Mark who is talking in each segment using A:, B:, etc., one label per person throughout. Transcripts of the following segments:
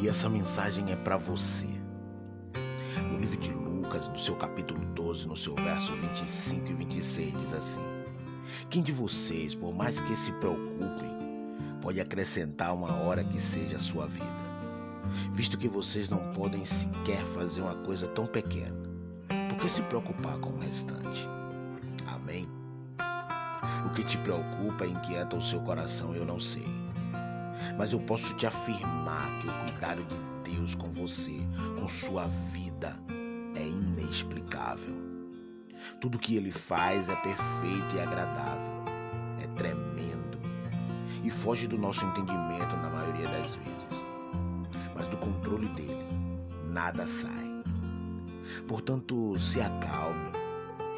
A: e essa mensagem é para você. No livro de Lucas, no seu capítulo 12, no seu verso 25 e 26, diz assim: Quem de vocês, por mais que se preocupem, pode acrescentar uma hora que seja a sua vida? Visto que vocês não podem sequer fazer uma coisa tão pequena, por que se preocupar com o restante? Amém? O que te preocupa e inquieta o seu coração, eu não sei. Mas eu posso te afirmar que o cuidado de Deus com você, com sua vida, é inexplicável. Tudo que ele faz é perfeito e agradável, é tremendo e foge do nosso entendimento na maioria das vezes. Mas do controle dele, nada sai. Portanto, se acalme,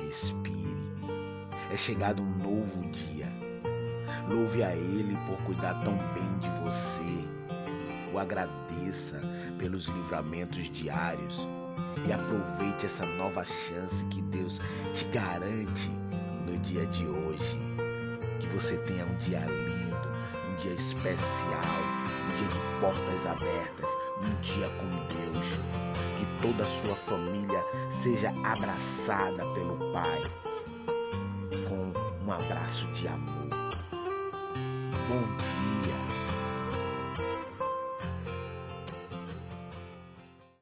A: respire. É chegado um novo dia. Louve a Ele por cuidar tão bem de você. O agradeça pelos livramentos diários e aproveite essa nova chance que Deus te garante no dia de hoje. Que você tenha um dia lindo, um dia especial, um dia de portas abertas, um dia com Deus. Que toda a sua família seja abraçada pelo Pai com um abraço de amor. Bom dia